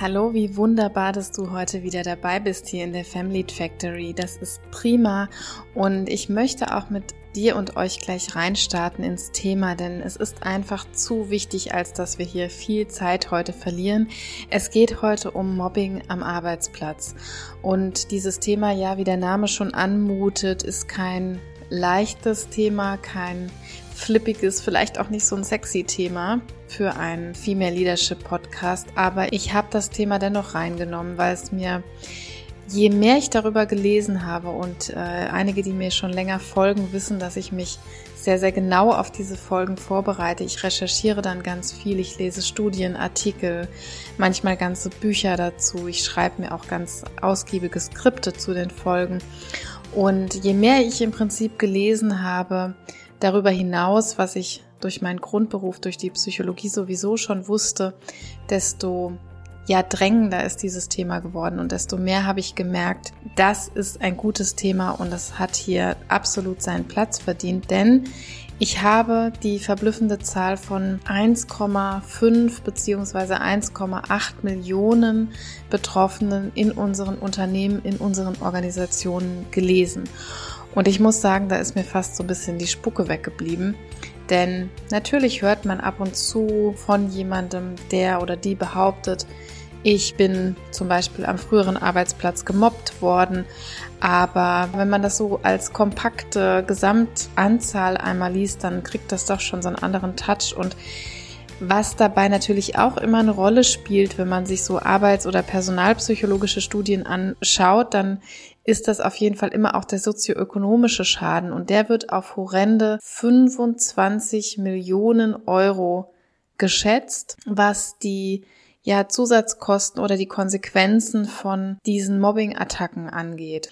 Hallo, wie wunderbar, dass du heute wieder dabei bist hier in der Family Factory. Das ist prima und ich möchte auch mit dir und euch gleich reinstarten ins Thema, denn es ist einfach zu wichtig, als dass wir hier viel Zeit heute verlieren. Es geht heute um Mobbing am Arbeitsplatz und dieses Thema, ja, wie der Name schon anmutet, ist kein leichtes Thema, kein flippiges, vielleicht auch nicht so ein sexy Thema für einen Female Leadership Podcast, aber ich habe das Thema dennoch reingenommen, weil es mir je mehr ich darüber gelesen habe und äh, einige, die mir schon länger folgen, wissen, dass ich mich sehr, sehr genau auf diese Folgen vorbereite. Ich recherchiere dann ganz viel, ich lese Studien, Artikel, manchmal ganze Bücher dazu. Ich schreibe mir auch ganz ausgiebige Skripte zu den Folgen. Und je mehr ich im Prinzip gelesen habe, darüber hinaus, was ich durch meinen Grundberuf, durch die Psychologie sowieso schon wusste, desto ja drängender ist dieses Thema geworden und desto mehr habe ich gemerkt, das ist ein gutes Thema und das hat hier absolut seinen Platz verdient, denn ich habe die verblüffende Zahl von 1,5 bzw. 1,8 Millionen Betroffenen in unseren Unternehmen, in unseren Organisationen gelesen. Und ich muss sagen, da ist mir fast so ein bisschen die Spucke weggeblieben. Denn natürlich hört man ab und zu von jemandem, der oder die behauptet, ich bin zum Beispiel am früheren Arbeitsplatz gemobbt worden, aber wenn man das so als kompakte Gesamtanzahl einmal liest, dann kriegt das doch schon so einen anderen Touch und was dabei natürlich auch immer eine Rolle spielt, wenn man sich so arbeits- oder personalpsychologische Studien anschaut, dann ist das auf jeden Fall immer auch der sozioökonomische Schaden und der wird auf horrende 25 Millionen Euro geschätzt, was die ja, Zusatzkosten oder die Konsequenzen von diesen Mobbing-Attacken angeht.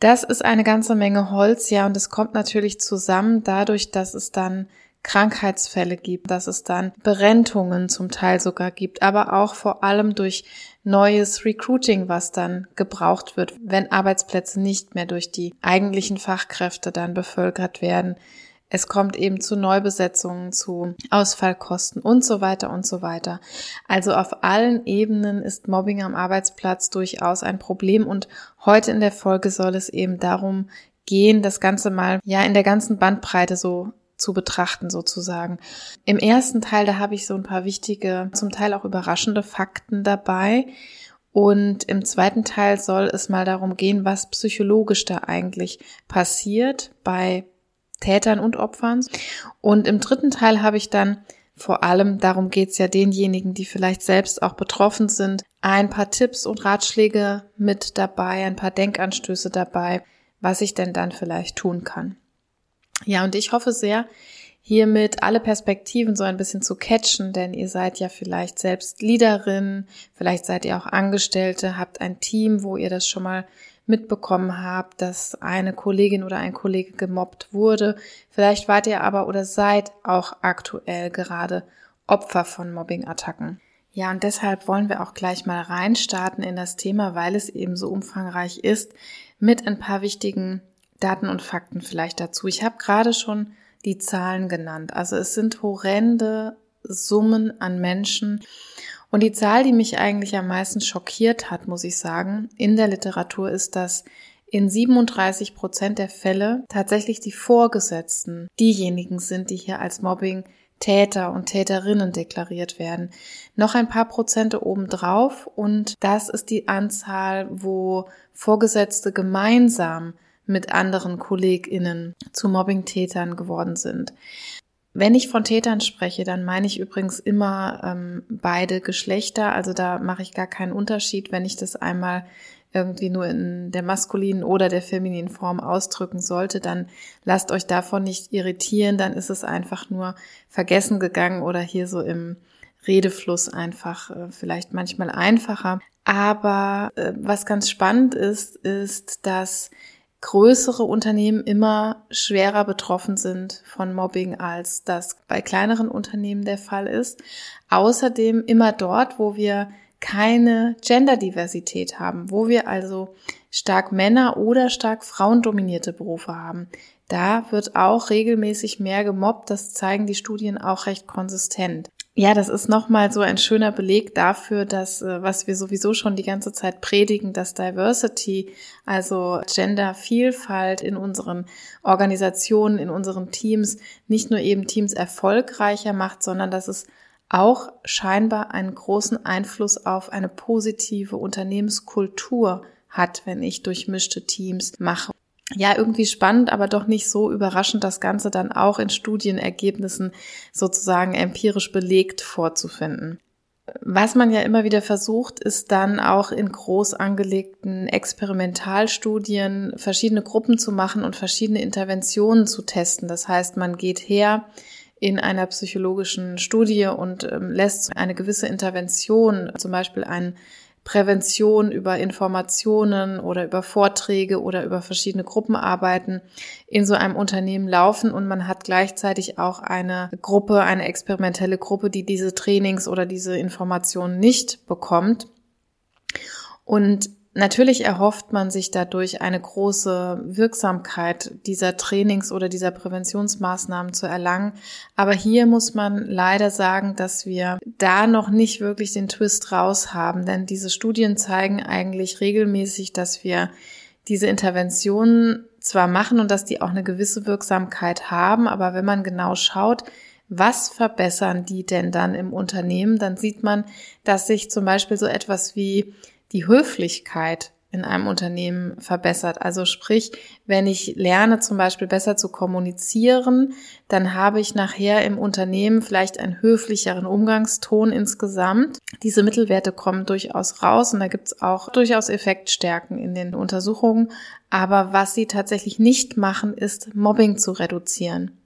Das ist eine ganze Menge Holz, ja, und es kommt natürlich zusammen dadurch, dass es dann Krankheitsfälle gibt, dass es dann Berentungen zum Teil sogar gibt, aber auch vor allem durch neues Recruiting, was dann gebraucht wird, wenn Arbeitsplätze nicht mehr durch die eigentlichen Fachkräfte dann bevölkert werden, es kommt eben zu Neubesetzungen, zu Ausfallkosten und so weiter und so weiter. Also auf allen Ebenen ist Mobbing am Arbeitsplatz durchaus ein Problem und heute in der Folge soll es eben darum gehen, das Ganze mal ja in der ganzen Bandbreite so zu betrachten sozusagen. Im ersten Teil, da habe ich so ein paar wichtige, zum Teil auch überraschende Fakten dabei. Und im zweiten Teil soll es mal darum gehen, was psychologisch da eigentlich passiert bei Tätern und Opfern. Und im dritten Teil habe ich dann vor allem, darum geht es ja denjenigen, die vielleicht selbst auch betroffen sind, ein paar Tipps und Ratschläge mit dabei, ein paar Denkanstöße dabei, was ich denn dann vielleicht tun kann. Ja, und ich hoffe sehr, hiermit alle Perspektiven so ein bisschen zu catchen, denn ihr seid ja vielleicht selbst Leaderin, vielleicht seid ihr auch Angestellte, habt ein Team, wo ihr das schon mal mitbekommen habt, dass eine Kollegin oder ein Kollege gemobbt wurde. Vielleicht wart ihr aber oder seid auch aktuell gerade Opfer von Mobbing-Attacken. Ja, und deshalb wollen wir auch gleich mal reinstarten in das Thema, weil es eben so umfangreich ist, mit ein paar wichtigen Daten und Fakten vielleicht dazu. Ich habe gerade schon die Zahlen genannt. Also es sind horrende Summen an Menschen, und die Zahl, die mich eigentlich am meisten schockiert hat, muss ich sagen, in der Literatur ist, dass in 37 Prozent der Fälle tatsächlich die Vorgesetzten diejenigen sind, die hier als Mobbing Täter und Täterinnen deklariert werden. Noch ein paar Prozente obendrauf und das ist die Anzahl, wo Vorgesetzte gemeinsam mit anderen KollegInnen zu Mobbingtätern geworden sind. Wenn ich von Tätern spreche, dann meine ich übrigens immer ähm, beide Geschlechter. Also da mache ich gar keinen Unterschied, wenn ich das einmal irgendwie nur in der maskulinen oder der femininen Form ausdrücken sollte, dann lasst euch davon nicht irritieren, dann ist es einfach nur vergessen gegangen oder hier so im Redefluss einfach äh, vielleicht manchmal einfacher. Aber äh, was ganz spannend ist, ist, dass größere Unternehmen immer schwerer betroffen sind von Mobbing, als das bei kleineren Unternehmen der Fall ist. Außerdem immer dort, wo wir keine Genderdiversität haben, wo wir also stark Männer oder stark frauendominierte Berufe haben. Da wird auch regelmäßig mehr gemobbt. Das zeigen die Studien auch recht konsistent. Ja, das ist nochmal so ein schöner Beleg dafür, dass, äh, was wir sowieso schon die ganze Zeit predigen, dass Diversity, also Gendervielfalt in unseren Organisationen, in unseren Teams, nicht nur eben Teams erfolgreicher macht, sondern dass es auch scheinbar einen großen Einfluss auf eine positive Unternehmenskultur hat, wenn ich durchmischte Teams mache ja, irgendwie spannend, aber doch nicht so überraschend, das Ganze dann auch in Studienergebnissen sozusagen empirisch belegt vorzufinden. Was man ja immer wieder versucht, ist dann auch in groß angelegten Experimentalstudien verschiedene Gruppen zu machen und verschiedene Interventionen zu testen. Das heißt, man geht her in einer psychologischen Studie und ähm, lässt eine gewisse Intervention, zum Beispiel einen Prävention über Informationen oder über Vorträge oder über verschiedene Gruppenarbeiten in so einem Unternehmen laufen und man hat gleichzeitig auch eine Gruppe, eine experimentelle Gruppe, die diese Trainings oder diese Informationen nicht bekommt. Und Natürlich erhofft man sich dadurch eine große Wirksamkeit dieser Trainings oder dieser Präventionsmaßnahmen zu erlangen. Aber hier muss man leider sagen, dass wir da noch nicht wirklich den Twist raus haben, denn diese Studien zeigen eigentlich regelmäßig, dass wir diese Interventionen zwar machen und dass die auch eine gewisse Wirksamkeit haben, aber wenn man genau schaut, was verbessern die denn dann im Unternehmen, dann sieht man, dass sich zum Beispiel so etwas wie die Höflichkeit in einem Unternehmen verbessert. Also sprich, wenn ich lerne zum Beispiel besser zu kommunizieren, dann habe ich nachher im Unternehmen vielleicht einen höflicheren Umgangston insgesamt. Diese Mittelwerte kommen durchaus raus und da gibt es auch durchaus Effektstärken in den Untersuchungen. Aber was sie tatsächlich nicht machen, ist Mobbing zu reduzieren.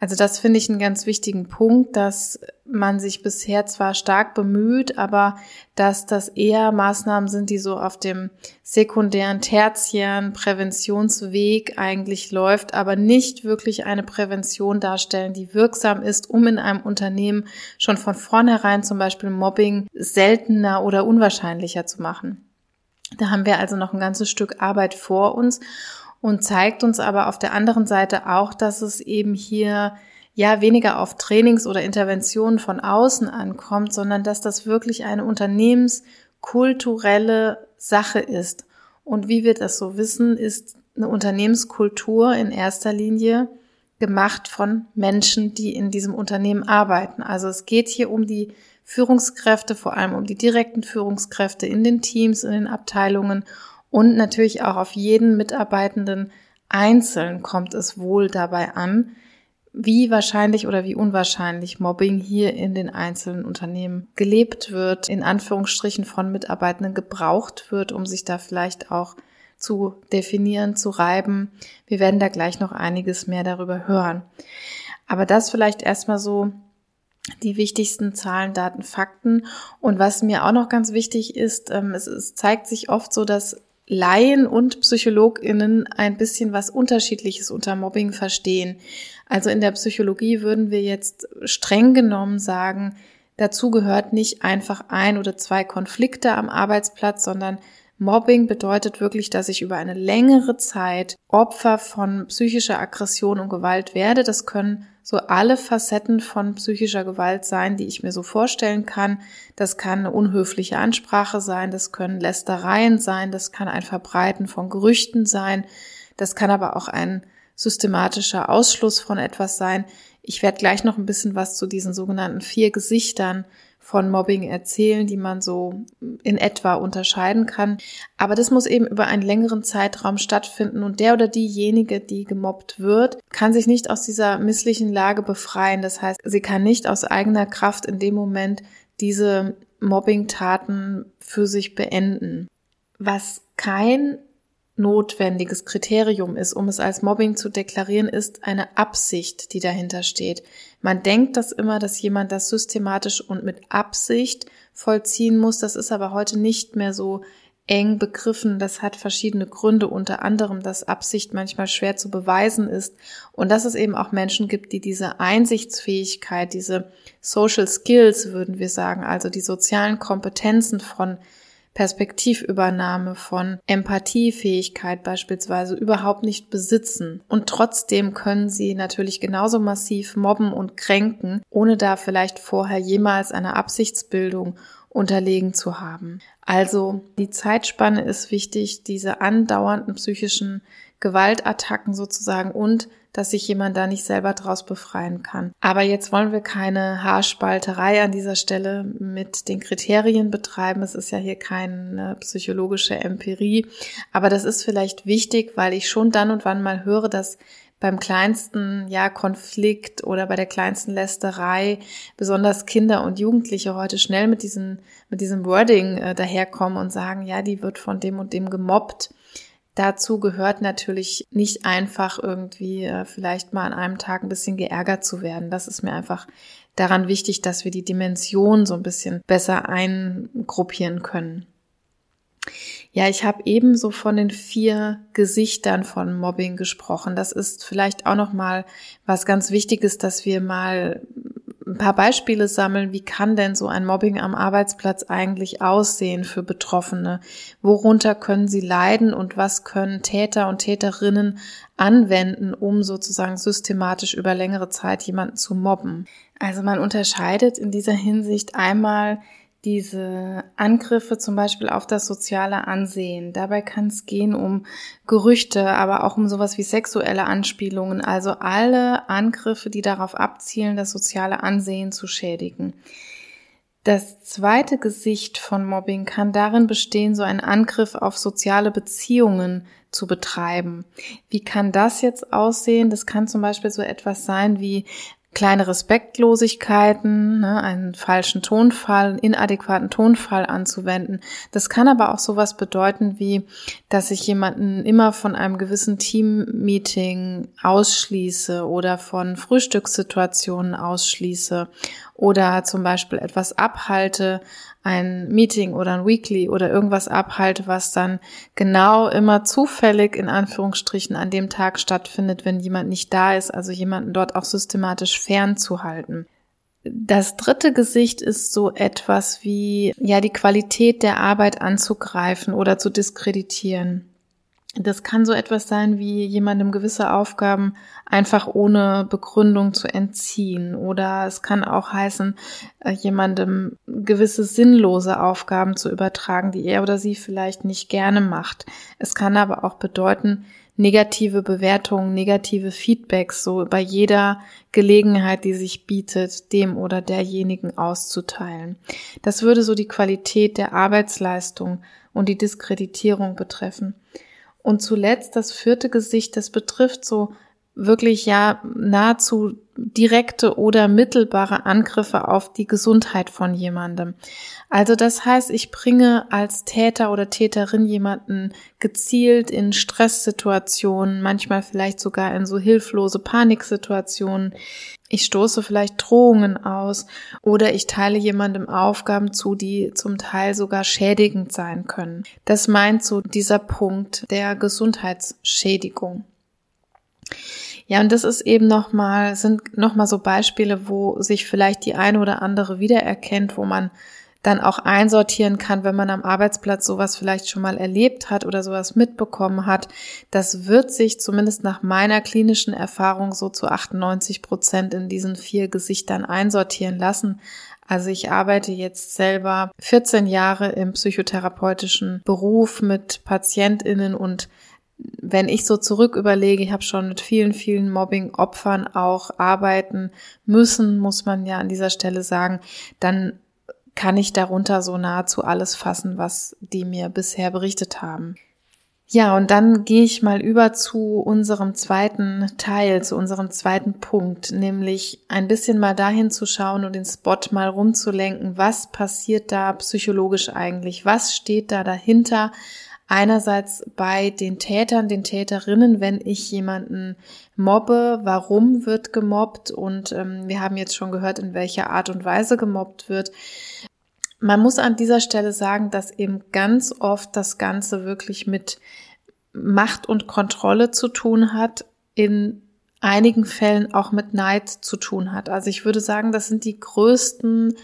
Also das finde ich einen ganz wichtigen Punkt, dass man sich bisher zwar stark bemüht, aber dass das eher Maßnahmen sind, die so auf dem sekundären, tertiären Präventionsweg eigentlich läuft, aber nicht wirklich eine Prävention darstellen, die wirksam ist, um in einem Unternehmen schon von vornherein zum Beispiel Mobbing seltener oder unwahrscheinlicher zu machen. Da haben wir also noch ein ganzes Stück Arbeit vor uns und zeigt uns aber auf der anderen Seite auch, dass es eben hier ja weniger auf Trainings oder Interventionen von außen ankommt, sondern dass das wirklich eine unternehmenskulturelle Sache ist. Und wie wir das so wissen, ist eine Unternehmenskultur in erster Linie gemacht von Menschen, die in diesem Unternehmen arbeiten. Also es geht hier um die Führungskräfte, vor allem um die direkten Führungskräfte in den Teams, in den Abteilungen und natürlich auch auf jeden Mitarbeitenden einzeln kommt es wohl dabei an, wie wahrscheinlich oder wie unwahrscheinlich Mobbing hier in den einzelnen Unternehmen gelebt wird, in Anführungsstrichen von Mitarbeitenden gebraucht wird, um sich da vielleicht auch zu definieren, zu reiben. Wir werden da gleich noch einiges mehr darüber hören. Aber das vielleicht erstmal so die wichtigsten Zahlen, Daten, Fakten. Und was mir auch noch ganz wichtig ist, ähm, es, es zeigt sich oft so, dass Laien und PsychologInnen ein bisschen was Unterschiedliches unter Mobbing verstehen. Also in der Psychologie würden wir jetzt streng genommen sagen, dazu gehört nicht einfach ein oder zwei Konflikte am Arbeitsplatz, sondern Mobbing bedeutet wirklich, dass ich über eine längere Zeit Opfer von psychischer Aggression und Gewalt werde. Das können so alle Facetten von psychischer Gewalt sein, die ich mir so vorstellen kann. Das kann eine unhöfliche Ansprache sein, das können Lästereien sein, das kann ein Verbreiten von Gerüchten sein, das kann aber auch ein systematischer Ausschluss von etwas sein. Ich werde gleich noch ein bisschen was zu diesen sogenannten vier Gesichtern von Mobbing erzählen, die man so in etwa unterscheiden kann. Aber das muss eben über einen längeren Zeitraum stattfinden und der oder diejenige, die gemobbt wird, kann sich nicht aus dieser misslichen Lage befreien. Das heißt, sie kann nicht aus eigener Kraft in dem Moment diese Mobbing-Taten für sich beenden. Was kein notwendiges Kriterium ist, um es als Mobbing zu deklarieren, ist eine Absicht, die dahinter steht. Man denkt das immer, dass jemand das systematisch und mit Absicht vollziehen muss. Das ist aber heute nicht mehr so eng begriffen. Das hat verschiedene Gründe, unter anderem, dass Absicht manchmal schwer zu beweisen ist und dass es eben auch Menschen gibt, die diese Einsichtsfähigkeit, diese Social Skills, würden wir sagen, also die sozialen Kompetenzen von Perspektivübernahme, von Empathiefähigkeit beispielsweise überhaupt nicht besitzen. Und trotzdem können sie natürlich genauso massiv mobben und kränken, ohne da vielleicht vorher jemals eine Absichtsbildung unterlegen zu haben. Also die Zeitspanne ist wichtig, diese andauernden psychischen Gewaltattacken sozusagen und dass sich jemand da nicht selber draus befreien kann. Aber jetzt wollen wir keine Haarspalterei an dieser Stelle mit den Kriterien betreiben. Es ist ja hier keine psychologische Empirie. Aber das ist vielleicht wichtig, weil ich schon dann und wann mal höre, dass beim kleinsten ja Konflikt oder bei der kleinsten Lästerei besonders Kinder und Jugendliche heute schnell mit diesem mit diesem Wording äh, daherkommen und sagen, ja, die wird von dem und dem gemobbt. Dazu gehört natürlich nicht einfach irgendwie äh, vielleicht mal an einem Tag ein bisschen geärgert zu werden. Das ist mir einfach daran wichtig, dass wir die Dimension so ein bisschen besser eingruppieren können. Ja, ich habe ebenso von den vier Gesichtern von Mobbing gesprochen. Das ist vielleicht auch noch mal was ganz Wichtiges, dass wir mal ein paar Beispiele sammeln, wie kann denn so ein Mobbing am Arbeitsplatz eigentlich aussehen für Betroffene? Worunter können sie leiden und was können Täter und Täterinnen anwenden, um sozusagen systematisch über längere Zeit jemanden zu mobben? Also man unterscheidet in dieser Hinsicht einmal diese Angriffe zum Beispiel auf das soziale Ansehen. Dabei kann es gehen um Gerüchte, aber auch um sowas wie sexuelle Anspielungen, also alle Angriffe, die darauf abzielen, das soziale Ansehen zu schädigen. Das zweite Gesicht von Mobbing kann darin bestehen, so einen Angriff auf soziale Beziehungen zu betreiben. Wie kann das jetzt aussehen? Das kann zum Beispiel so etwas sein wie kleine Respektlosigkeiten, ne, einen falschen Tonfall, einen inadäquaten Tonfall anzuwenden. Das kann aber auch sowas bedeuten wie, dass ich jemanden immer von einem gewissen Teammeeting ausschließe oder von Frühstückssituationen ausschließe oder zum Beispiel etwas abhalte, ein Meeting oder ein Weekly oder irgendwas abhalte, was dann genau immer zufällig in Anführungsstrichen an dem Tag stattfindet, wenn jemand nicht da ist, also jemanden dort auch systematisch fernzuhalten. Das dritte Gesicht ist so etwas wie, ja, die Qualität der Arbeit anzugreifen oder zu diskreditieren. Das kann so etwas sein wie jemandem gewisse Aufgaben einfach ohne Begründung zu entziehen. Oder es kann auch heißen, äh, jemandem gewisse sinnlose Aufgaben zu übertragen, die er oder sie vielleicht nicht gerne macht. Es kann aber auch bedeuten, negative Bewertungen, negative Feedbacks so bei jeder Gelegenheit, die sich bietet, dem oder derjenigen auszuteilen. Das würde so die Qualität der Arbeitsleistung und die Diskreditierung betreffen. Und zuletzt das vierte Gesicht, das betrifft so wirklich ja nahezu direkte oder mittelbare Angriffe auf die Gesundheit von jemandem. Also das heißt, ich bringe als Täter oder Täterin jemanden gezielt in Stresssituationen, manchmal vielleicht sogar in so hilflose Paniksituationen. Ich stoße vielleicht Drohungen aus oder ich teile jemandem Aufgaben zu, die zum Teil sogar schädigend sein können. Das meint so dieser Punkt der Gesundheitsschädigung. Ja, und das ist eben nochmal, sind nochmal so Beispiele, wo sich vielleicht die eine oder andere wiedererkennt, wo man dann auch einsortieren kann, wenn man am Arbeitsplatz sowas vielleicht schon mal erlebt hat oder sowas mitbekommen hat. Das wird sich zumindest nach meiner klinischen Erfahrung so zu 98 Prozent in diesen vier Gesichtern einsortieren lassen. Also ich arbeite jetzt selber 14 Jahre im psychotherapeutischen Beruf mit Patientinnen und wenn ich so zurück überlege, ich habe schon mit vielen, vielen Mobbing-Opfern auch arbeiten müssen, muss man ja an dieser Stelle sagen, dann kann ich darunter so nahezu alles fassen, was die mir bisher berichtet haben. Ja, und dann gehe ich mal über zu unserem zweiten Teil, zu unserem zweiten Punkt, nämlich ein bisschen mal dahin zu schauen und den Spot mal rumzulenken, was passiert da psychologisch eigentlich, was steht da dahinter, Einerseits bei den Tätern, den Täterinnen, wenn ich jemanden mobbe, warum wird gemobbt und ähm, wir haben jetzt schon gehört, in welcher Art und Weise gemobbt wird. Man muss an dieser Stelle sagen, dass eben ganz oft das Ganze wirklich mit Macht und Kontrolle zu tun hat, in einigen Fällen auch mit Neid zu tun hat. Also ich würde sagen, das sind die größten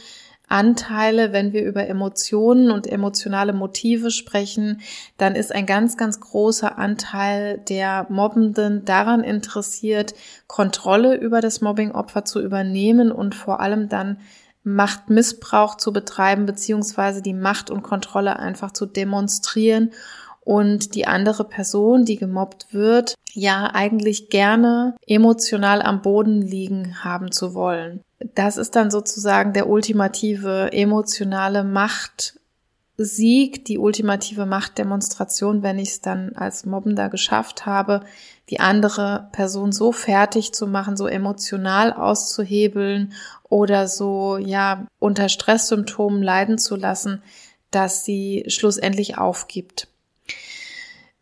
Anteile, wenn wir über Emotionen und emotionale Motive sprechen, dann ist ein ganz, ganz großer Anteil der Mobbenden daran interessiert, Kontrolle über das Mobbingopfer zu übernehmen und vor allem dann Machtmissbrauch zu betreiben, beziehungsweise die Macht und Kontrolle einfach zu demonstrieren und die andere Person, die gemobbt wird, ja eigentlich gerne emotional am Boden liegen haben zu wollen. Das ist dann sozusagen der ultimative emotionale Machtsieg, die ultimative Machtdemonstration, wenn ich es dann als Mobbender geschafft habe, die andere Person so fertig zu machen, so emotional auszuhebeln oder so, ja, unter Stresssymptomen leiden zu lassen, dass sie schlussendlich aufgibt.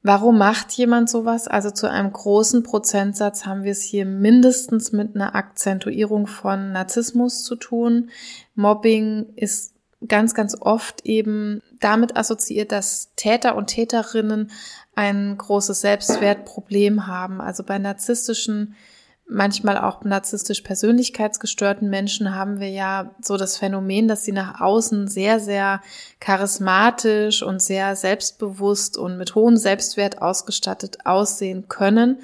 Warum macht jemand sowas? Also zu einem großen Prozentsatz haben wir es hier mindestens mit einer Akzentuierung von Narzissmus zu tun. Mobbing ist ganz, ganz oft eben damit assoziiert, dass Täter und Täterinnen ein großes Selbstwertproblem haben. Also bei narzisstischen manchmal auch narzisstisch persönlichkeitsgestörten Menschen haben wir ja so das Phänomen, dass sie nach außen sehr, sehr charismatisch und sehr selbstbewusst und mit hohem Selbstwert ausgestattet aussehen können.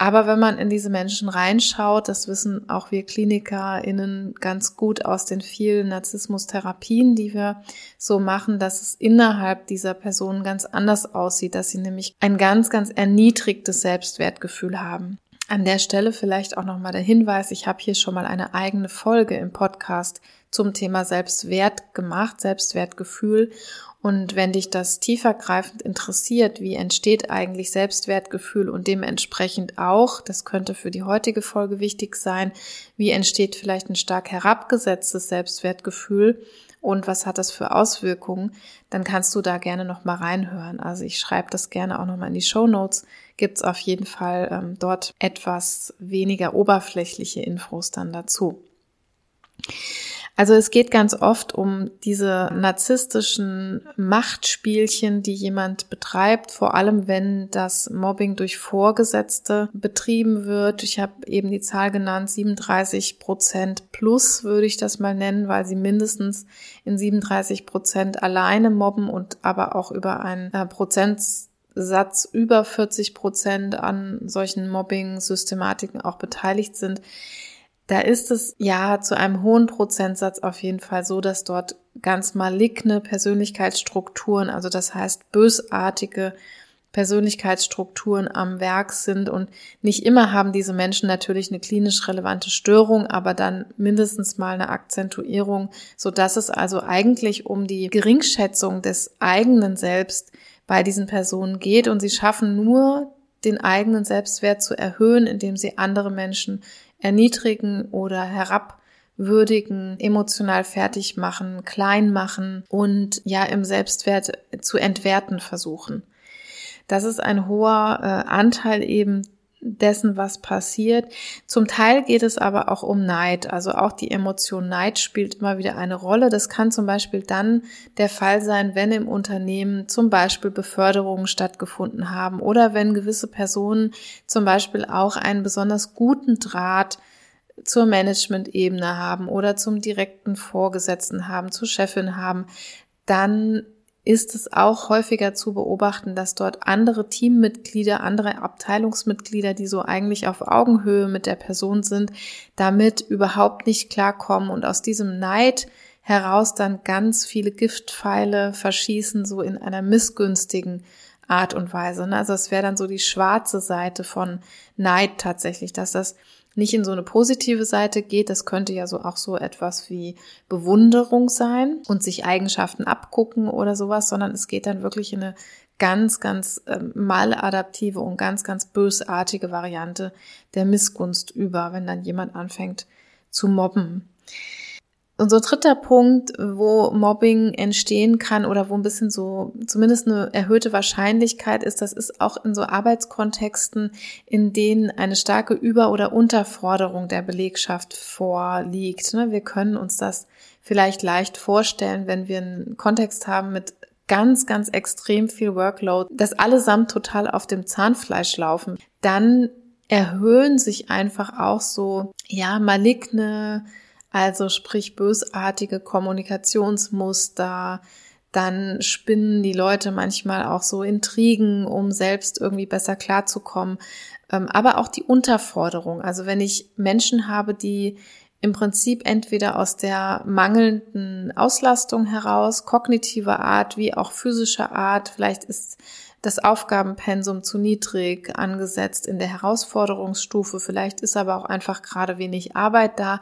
Aber wenn man in diese Menschen reinschaut, das wissen auch wir KlinikerInnen ganz gut aus den vielen Narzissmustherapien, die wir so machen, dass es innerhalb dieser Personen ganz anders aussieht, dass sie nämlich ein ganz, ganz erniedrigtes Selbstwertgefühl haben. An der Stelle vielleicht auch nochmal der Hinweis, ich habe hier schon mal eine eigene Folge im Podcast zum Thema Selbstwert gemacht, Selbstwertgefühl. Und wenn dich das tiefergreifend interessiert, wie entsteht eigentlich Selbstwertgefühl und dementsprechend auch, das könnte für die heutige Folge wichtig sein, wie entsteht vielleicht ein stark herabgesetztes Selbstwertgefühl, und was hat das für Auswirkungen, dann kannst du da gerne noch mal reinhören. Also ich schreibe das gerne auch noch mal in die Show Notes. Gibt's auf jeden Fall ähm, dort etwas weniger oberflächliche Infos dann dazu. Also es geht ganz oft um diese narzisstischen Machtspielchen, die jemand betreibt, vor allem wenn das Mobbing durch Vorgesetzte betrieben wird. Ich habe eben die Zahl genannt, 37 Prozent plus würde ich das mal nennen, weil sie mindestens in 37 Prozent alleine mobben und aber auch über einen äh, Prozentsatz über 40 Prozent an solchen Mobbing-Systematiken auch beteiligt sind. Da ist es ja zu einem hohen Prozentsatz auf jeden Fall so, dass dort ganz maligne Persönlichkeitsstrukturen, also das heißt bösartige Persönlichkeitsstrukturen am Werk sind. Und nicht immer haben diese Menschen natürlich eine klinisch relevante Störung, aber dann mindestens mal eine Akzentuierung, so dass es also eigentlich um die Geringschätzung des eigenen Selbst bei diesen Personen geht und sie schaffen nur den eigenen Selbstwert zu erhöhen, indem sie andere Menschen erniedrigen oder herabwürdigen, emotional fertig machen, klein machen und ja im Selbstwert zu entwerten versuchen. Das ist ein hoher äh, Anteil eben dessen, was passiert. Zum Teil geht es aber auch um Neid. Also auch die Emotion Neid spielt immer wieder eine Rolle. Das kann zum Beispiel dann der Fall sein, wenn im Unternehmen zum Beispiel Beförderungen stattgefunden haben oder wenn gewisse Personen zum Beispiel auch einen besonders guten Draht zur Management-Ebene haben oder zum direkten Vorgesetzten haben, zur Chefin haben, dann ist es auch häufiger zu beobachten, dass dort andere Teammitglieder, andere Abteilungsmitglieder, die so eigentlich auf Augenhöhe mit der Person sind, damit überhaupt nicht klarkommen und aus diesem Neid heraus dann ganz viele Giftpfeile verschießen, so in einer missgünstigen Art und Weise. Ne? Also es wäre dann so die schwarze Seite von Neid tatsächlich, dass das nicht in so eine positive Seite geht. Das könnte ja so auch so etwas wie Bewunderung sein und sich Eigenschaften abgucken oder sowas, sondern es geht dann wirklich in eine ganz, ganz äh, maladaptive und ganz, ganz bösartige Variante der Missgunst über, wenn dann jemand anfängt zu mobben. So dritter Punkt, wo Mobbing entstehen kann oder wo ein bisschen so zumindest eine erhöhte Wahrscheinlichkeit ist, das ist auch in so Arbeitskontexten, in denen eine starke Über- oder Unterforderung der Belegschaft vorliegt. Ne? Wir können uns das vielleicht leicht vorstellen, wenn wir einen Kontext haben mit ganz, ganz extrem viel Workload, das allesamt total auf dem Zahnfleisch laufen, dann erhöhen sich einfach auch so, ja, maligne, also sprich bösartige Kommunikationsmuster, dann spinnen die Leute manchmal auch so Intrigen, um selbst irgendwie besser klarzukommen. Ähm, aber auch die Unterforderung. Also wenn ich Menschen habe, die im Prinzip entweder aus der mangelnden Auslastung heraus, kognitiver Art wie auch physischer Art, vielleicht ist das Aufgabenpensum zu niedrig angesetzt in der Herausforderungsstufe, vielleicht ist aber auch einfach gerade wenig Arbeit da,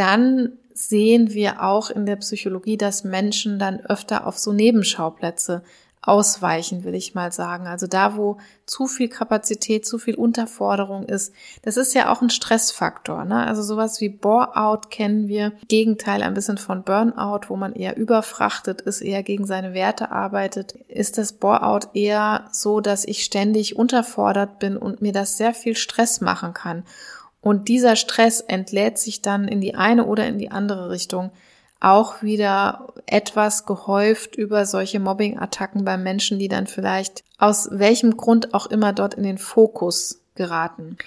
dann sehen wir auch in der Psychologie, dass Menschen dann öfter auf so Nebenschauplätze ausweichen, will ich mal sagen. Also da, wo zu viel Kapazität, zu viel Unterforderung ist, das ist ja auch ein Stressfaktor. Ne? Also sowas wie Bore-out kennen wir. Gegenteil ein bisschen von Burnout, wo man eher überfrachtet ist, eher gegen seine Werte arbeitet. Ist das Bore-out eher so, dass ich ständig unterfordert bin und mir das sehr viel Stress machen kann. Und dieser Stress entlädt sich dann in die eine oder in die andere Richtung auch wieder etwas gehäuft über solche Mobbing-Attacken bei Menschen, die dann vielleicht aus welchem Grund auch immer dort in den Fokus geraten.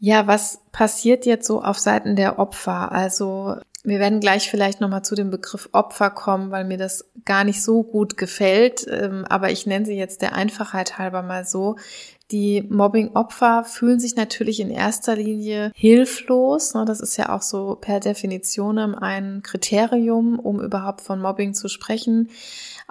Ja, was passiert jetzt so auf Seiten der Opfer? Also wir werden gleich vielleicht nochmal zu dem Begriff Opfer kommen, weil mir das gar nicht so gut gefällt. Ähm, aber ich nenne sie jetzt der Einfachheit halber mal so. Die Mobbing-Opfer fühlen sich natürlich in erster Linie hilflos. Ne, das ist ja auch so per Definition ein Kriterium, um überhaupt von Mobbing zu sprechen.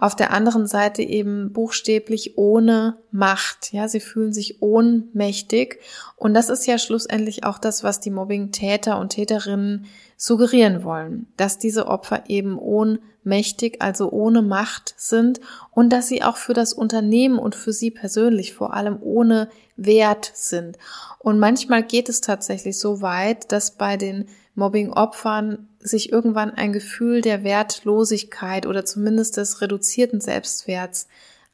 Auf der anderen Seite eben buchstäblich ohne Macht. Ja, sie fühlen sich ohnmächtig. Und das ist ja schlussendlich auch das, was die Mobbing-Täter und Täterinnen suggerieren wollen, dass diese Opfer eben ohnmächtig, also ohne Macht sind und dass sie auch für das Unternehmen und für sie persönlich vor allem ohne Wert sind. Und manchmal geht es tatsächlich so weit, dass bei den Mobbing-Opfern sich irgendwann ein Gefühl der Wertlosigkeit oder zumindest des reduzierten Selbstwerts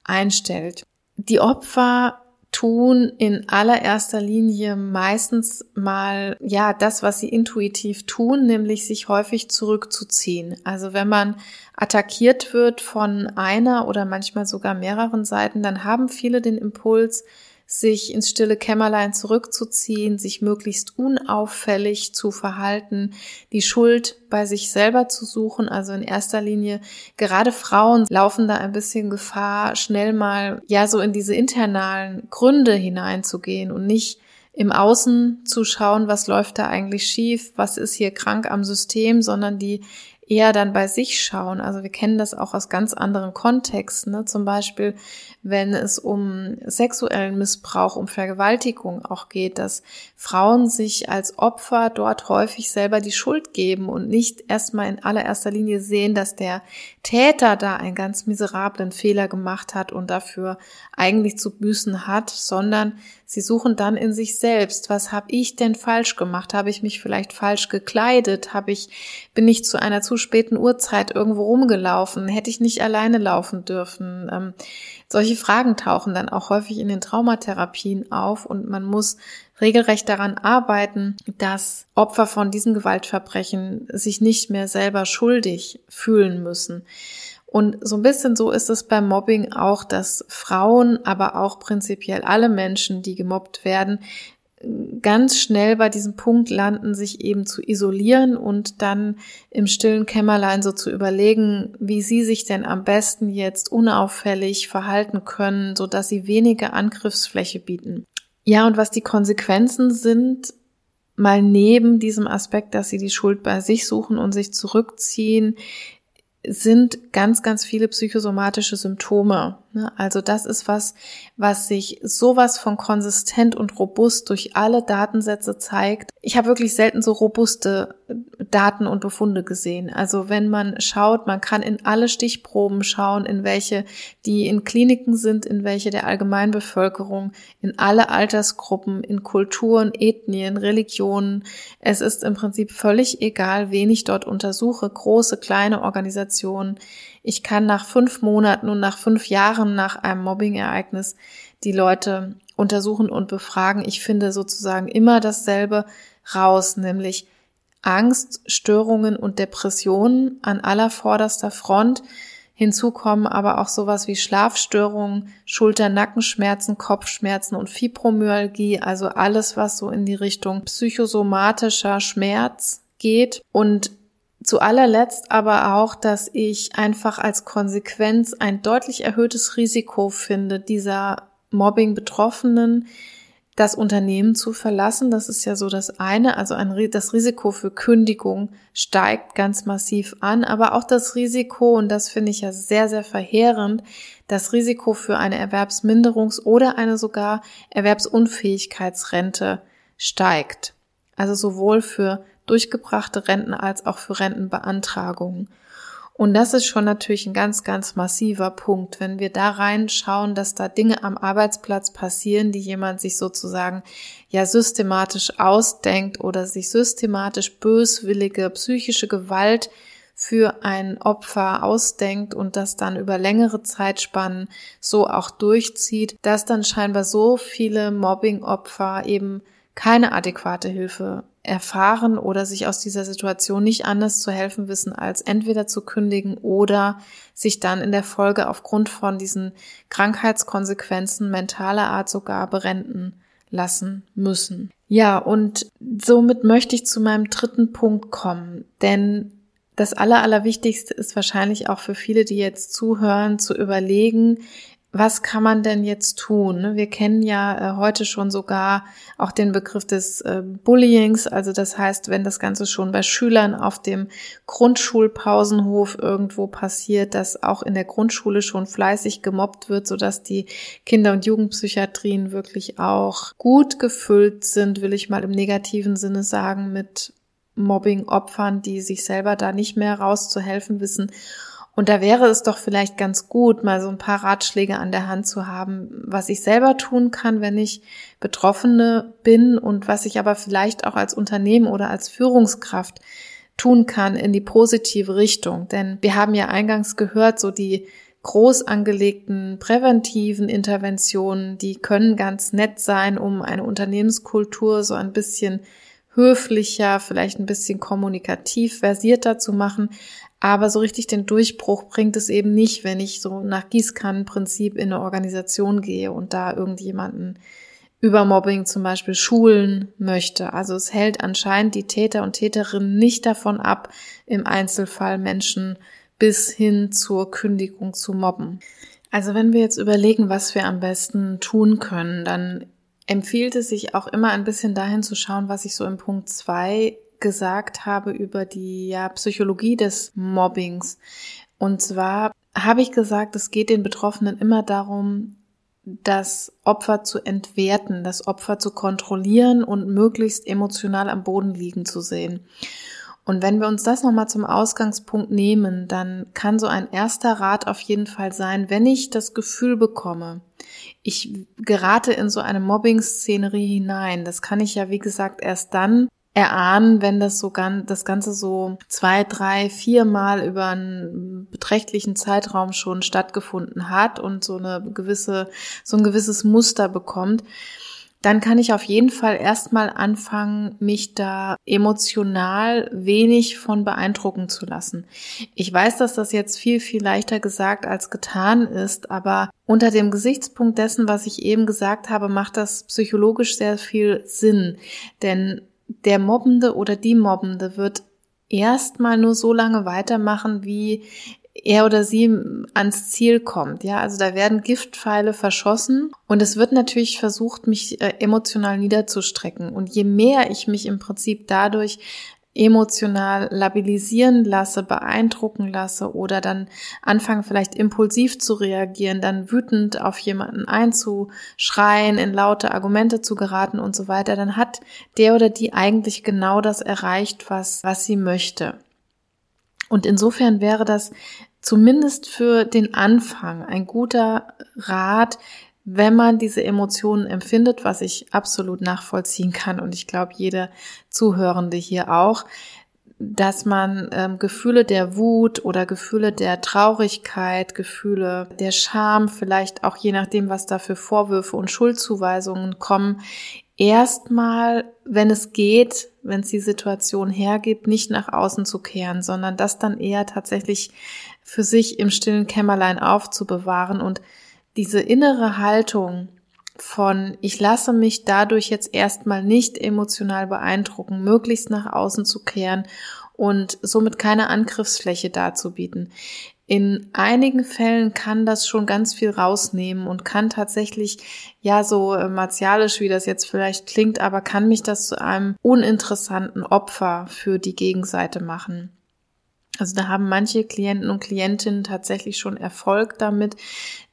einstellt. Die Opfer tun in allererster Linie meistens mal, ja, das, was sie intuitiv tun, nämlich sich häufig zurückzuziehen. Also wenn man attackiert wird von einer oder manchmal sogar mehreren Seiten, dann haben viele den Impuls, sich ins stille Kämmerlein zurückzuziehen, sich möglichst unauffällig zu verhalten, die Schuld bei sich selber zu suchen. Also in erster Linie, gerade Frauen laufen da ein bisschen Gefahr, schnell mal, ja, so in diese internalen Gründe hineinzugehen und nicht im Außen zu schauen, was läuft da eigentlich schief, was ist hier krank am System, sondern die eher dann bei sich schauen. Also wir kennen das auch aus ganz anderen Kontexten. Ne? Zum Beispiel, wenn es um sexuellen Missbrauch, um Vergewaltigung auch geht, dass Frauen sich als Opfer dort häufig selber die Schuld geben und nicht erstmal in allererster Linie sehen, dass der Täter da einen ganz miserablen Fehler gemacht hat und dafür eigentlich zu büßen hat, sondern sie suchen dann in sich selbst, was habe ich denn falsch gemacht? Habe ich mich vielleicht falsch gekleidet? Habe ich bin ich zu einer zu späten Uhrzeit irgendwo rumgelaufen? Hätte ich nicht alleine laufen dürfen? Ähm, solche Fragen tauchen dann auch häufig in den Traumatherapien auf und man muss regelrecht daran arbeiten, dass Opfer von diesen Gewaltverbrechen sich nicht mehr selber schuldig fühlen müssen. Und so ein bisschen so ist es beim Mobbing auch, dass Frauen, aber auch prinzipiell alle Menschen, die gemobbt werden, ganz schnell bei diesem Punkt landen, sich eben zu isolieren und dann im stillen Kämmerlein so zu überlegen, wie sie sich denn am besten jetzt unauffällig verhalten können, so dass sie weniger Angriffsfläche bieten. Ja, und was die Konsequenzen sind, mal neben diesem Aspekt, dass sie die Schuld bei sich suchen und sich zurückziehen, sind ganz, ganz viele psychosomatische Symptome. Ne? Also das ist was, was sich sowas von konsistent und robust durch alle Datensätze zeigt. Ich habe wirklich selten so robuste Daten und Befunde gesehen. Also wenn man schaut, man kann in alle Stichproben schauen, in welche, die in Kliniken sind, in welche der Allgemeinbevölkerung, in alle Altersgruppen, in Kulturen, Ethnien, Religionen. Es ist im Prinzip völlig egal, wen ich dort untersuche, große, kleine Organisationen. Ich kann nach fünf Monaten und nach fünf Jahren nach einem Mobbing-Ereignis die Leute untersuchen und befragen. Ich finde sozusagen immer dasselbe raus, nämlich Angst, Störungen und Depressionen an aller vorderster Front. Hinzu kommen aber auch sowas wie Schlafstörungen, Schulter-Nackenschmerzen, Kopfschmerzen und Fibromyalgie, also alles, was so in die Richtung psychosomatischer Schmerz geht. Und zu allerletzt aber auch, dass ich einfach als Konsequenz ein deutlich erhöhtes Risiko finde, dieser Mobbing-Betroffenen das Unternehmen zu verlassen. Das ist ja so das eine. Also ein, das Risiko für Kündigung steigt ganz massiv an, aber auch das Risiko, und das finde ich ja sehr, sehr verheerend, das Risiko für eine Erwerbsminderungs- oder eine sogar Erwerbsunfähigkeitsrente steigt. Also sowohl für durchgebrachte Renten als auch für Rentenbeantragungen. Und das ist schon natürlich ein ganz, ganz massiver Punkt, wenn wir da reinschauen, dass da Dinge am Arbeitsplatz passieren, die jemand sich sozusagen ja systematisch ausdenkt oder sich systematisch böswillige psychische Gewalt für ein Opfer ausdenkt und das dann über längere Zeitspannen so auch durchzieht, dass dann scheinbar so viele Mobbing-Opfer eben keine adäquate Hilfe erfahren oder sich aus dieser Situation nicht anders zu helfen wissen, als entweder zu kündigen oder sich dann in der Folge aufgrund von diesen Krankheitskonsequenzen mentaler Art sogar berenten lassen müssen. Ja, und somit möchte ich zu meinem dritten Punkt kommen, denn das Aller, Allerwichtigste ist wahrscheinlich auch für viele, die jetzt zuhören, zu überlegen, was kann man denn jetzt tun? Ne? Wir kennen ja äh, heute schon sogar auch den Begriff des äh, Bullyings. Also das heißt, wenn das Ganze schon bei Schülern auf dem Grundschulpausenhof irgendwo passiert, dass auch in der Grundschule schon fleißig gemobbt wird, sodass die Kinder- und Jugendpsychiatrien wirklich auch gut gefüllt sind, will ich mal im negativen Sinne sagen, mit Mobbing-Opfern, die sich selber da nicht mehr rauszuhelfen wissen und da wäre es doch vielleicht ganz gut, mal so ein paar Ratschläge an der Hand zu haben, was ich selber tun kann, wenn ich Betroffene bin und was ich aber vielleicht auch als Unternehmen oder als Führungskraft tun kann in die positive Richtung. Denn wir haben ja eingangs gehört, so die groß angelegten präventiven Interventionen, die können ganz nett sein, um eine Unternehmenskultur so ein bisschen höflicher, vielleicht ein bisschen kommunikativ versierter zu machen. Aber so richtig den Durchbruch bringt es eben nicht, wenn ich so nach Gießkannenprinzip in eine Organisation gehe und da irgendjemanden über Mobbing zum Beispiel schulen möchte. Also es hält anscheinend die Täter und Täterinnen nicht davon ab, im Einzelfall Menschen bis hin zur Kündigung zu mobben. Also wenn wir jetzt überlegen, was wir am besten tun können, dann empfiehlt es sich auch immer ein bisschen dahin zu schauen, was ich so im Punkt zwei gesagt habe über die ja, Psychologie des Mobbings. Und zwar habe ich gesagt, es geht den Betroffenen immer darum, das Opfer zu entwerten, das Opfer zu kontrollieren und möglichst emotional am Boden liegen zu sehen. Und wenn wir uns das nochmal zum Ausgangspunkt nehmen, dann kann so ein erster Rat auf jeden Fall sein, wenn ich das Gefühl bekomme, ich gerate in so eine Mobbing-Szenerie hinein. Das kann ich ja, wie gesagt, erst dann erahnen, wenn das so ganz, das Ganze so zwei, drei, vier Mal über einen beträchtlichen Zeitraum schon stattgefunden hat und so eine gewisse, so ein gewisses Muster bekommt, dann kann ich auf jeden Fall erstmal anfangen, mich da emotional wenig von beeindrucken zu lassen. Ich weiß, dass das jetzt viel, viel leichter gesagt als getan ist, aber unter dem Gesichtspunkt dessen, was ich eben gesagt habe, macht das psychologisch sehr viel Sinn. Denn der Mobbende oder die Mobbende wird erstmal nur so lange weitermachen, wie er oder sie ans Ziel kommt. Ja, also da werden Giftpfeile verschossen und es wird natürlich versucht, mich äh, emotional niederzustrecken. Und je mehr ich mich im Prinzip dadurch emotional labilisieren lasse, beeindrucken lasse oder dann anfange vielleicht impulsiv zu reagieren, dann wütend auf jemanden einzuschreien, in laute Argumente zu geraten und so weiter, dann hat der oder die eigentlich genau das erreicht, was, was sie möchte. Und insofern wäre das zumindest für den Anfang ein guter Rat, wenn man diese Emotionen empfindet, was ich absolut nachvollziehen kann und ich glaube, jeder Zuhörende hier auch, dass man ähm, Gefühle der Wut oder Gefühle der Traurigkeit, Gefühle der Scham, vielleicht auch je nachdem, was da für Vorwürfe und Schuldzuweisungen kommen, erstmal, wenn es geht, wenn es die Situation hergibt, nicht nach außen zu kehren, sondern das dann eher tatsächlich für sich im stillen Kämmerlein aufzubewahren und diese innere Haltung von ich lasse mich dadurch jetzt erstmal nicht emotional beeindrucken, möglichst nach außen zu kehren und somit keine Angriffsfläche darzubieten. In einigen Fällen kann das schon ganz viel rausnehmen und kann tatsächlich, ja, so äh, martialisch, wie das jetzt vielleicht klingt, aber kann mich das zu einem uninteressanten Opfer für die Gegenseite machen. Also da haben manche Klienten und Klientinnen tatsächlich schon Erfolg damit,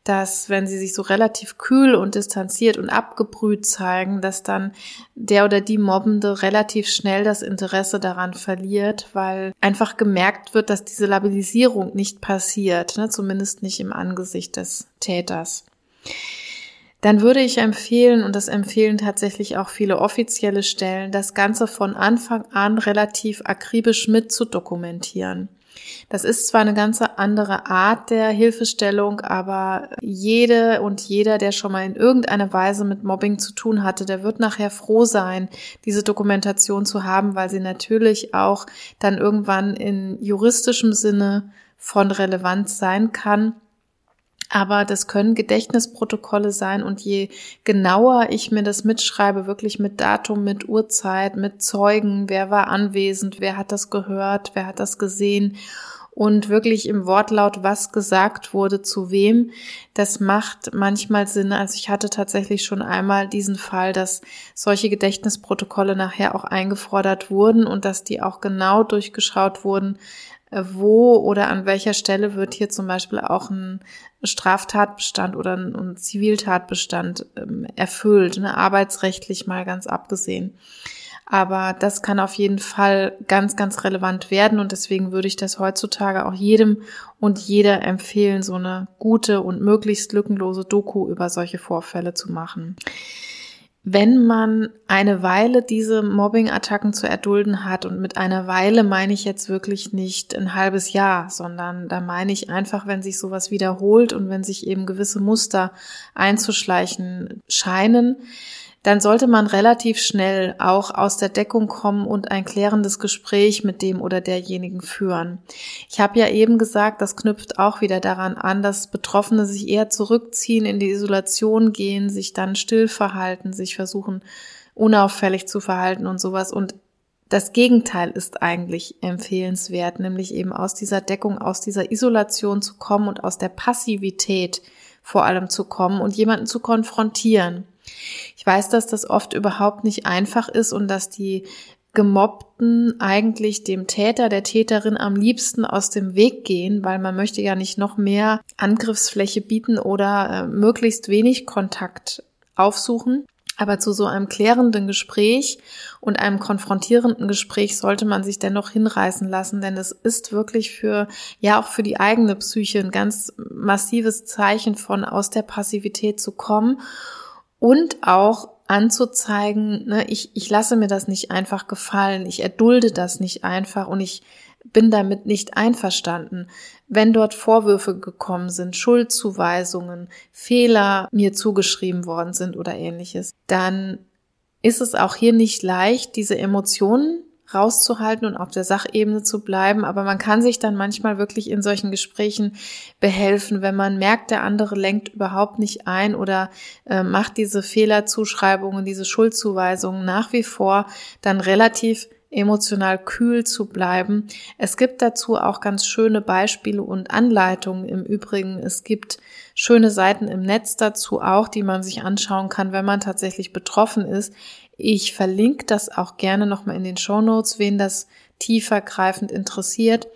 dass wenn sie sich so relativ kühl und distanziert und abgebrüht zeigen, dass dann der oder die Mobbende relativ schnell das Interesse daran verliert, weil einfach gemerkt wird, dass diese Labilisierung nicht passiert, ne? zumindest nicht im Angesicht des Täters. Dann würde ich empfehlen, und das empfehlen tatsächlich auch viele offizielle Stellen, das Ganze von Anfang an relativ akribisch mit zu dokumentieren. Das ist zwar eine ganz andere Art der Hilfestellung, aber jede und jeder, der schon mal in irgendeiner Weise mit Mobbing zu tun hatte, der wird nachher froh sein, diese Dokumentation zu haben, weil sie natürlich auch dann irgendwann in juristischem Sinne von Relevanz sein kann aber das können Gedächtnisprotokolle sein und je genauer ich mir das mitschreibe, wirklich mit Datum, mit Uhrzeit, mit Zeugen, wer war anwesend, wer hat das gehört, wer hat das gesehen und wirklich im Wortlaut, was gesagt wurde, zu wem, das macht manchmal Sinn. Also ich hatte tatsächlich schon einmal diesen Fall, dass solche Gedächtnisprotokolle nachher auch eingefordert wurden und dass die auch genau durchgeschaut wurden, wo oder an welcher Stelle wird hier zum Beispiel auch ein Straftatbestand oder ein, Ziviltatbestand ähm, erfüllt, ne, arbeitsrechtlich mal ganz abgesehen. Aber das kann auf jeden Fall ganz, ganz relevant werden und deswegen würde ich das heutzutage auch jedem und jeder empfehlen, so eine gute und möglichst lückenlose Doku über solche Vorfälle zu machen. Wenn man eine Weile diese Mobbing-Attacken zu erdulden hat, und mit einer Weile meine ich jetzt wirklich nicht ein halbes Jahr, sondern da meine ich einfach, wenn sich sowas wiederholt und wenn sich eben gewisse Muster einzuschleichen scheinen, dann sollte man relativ schnell auch aus der Deckung kommen und ein klärendes Gespräch mit dem oder derjenigen führen. Ich habe ja eben gesagt, das knüpft auch wieder daran an, dass Betroffene sich eher zurückziehen, in die Isolation gehen, sich dann still verhalten, sich versuchen unauffällig zu verhalten und sowas. Und das Gegenteil ist eigentlich empfehlenswert, nämlich eben aus dieser Deckung, aus dieser Isolation zu kommen und aus der Passivität vor allem zu kommen und jemanden zu konfrontieren. Ich weiß, dass das oft überhaupt nicht einfach ist und dass die Gemobbten eigentlich dem Täter, der Täterin am liebsten aus dem Weg gehen, weil man möchte ja nicht noch mehr Angriffsfläche bieten oder äh, möglichst wenig Kontakt aufsuchen. Aber zu so einem klärenden Gespräch und einem konfrontierenden Gespräch sollte man sich dennoch hinreißen lassen, denn es ist wirklich für, ja auch für die eigene Psyche ein ganz massives Zeichen von aus der Passivität zu kommen und auch anzuzeigen, ne, ich, ich lasse mir das nicht einfach gefallen, ich erdulde das nicht einfach und ich bin damit nicht einverstanden. Wenn dort Vorwürfe gekommen sind, Schuldzuweisungen, Fehler mir zugeschrieben worden sind oder ähnliches, dann ist es auch hier nicht leicht, diese Emotionen rauszuhalten und auf der Sachebene zu bleiben. Aber man kann sich dann manchmal wirklich in solchen Gesprächen behelfen, wenn man merkt, der andere lenkt überhaupt nicht ein oder äh, macht diese Fehlerzuschreibungen, diese Schuldzuweisungen nach wie vor, dann relativ emotional kühl zu bleiben. Es gibt dazu auch ganz schöne Beispiele und Anleitungen im Übrigen. Es gibt schöne Seiten im Netz dazu auch, die man sich anschauen kann, wenn man tatsächlich betroffen ist. Ich verlinke das auch gerne nochmal in den Show Notes, wen das tiefergreifend interessiert.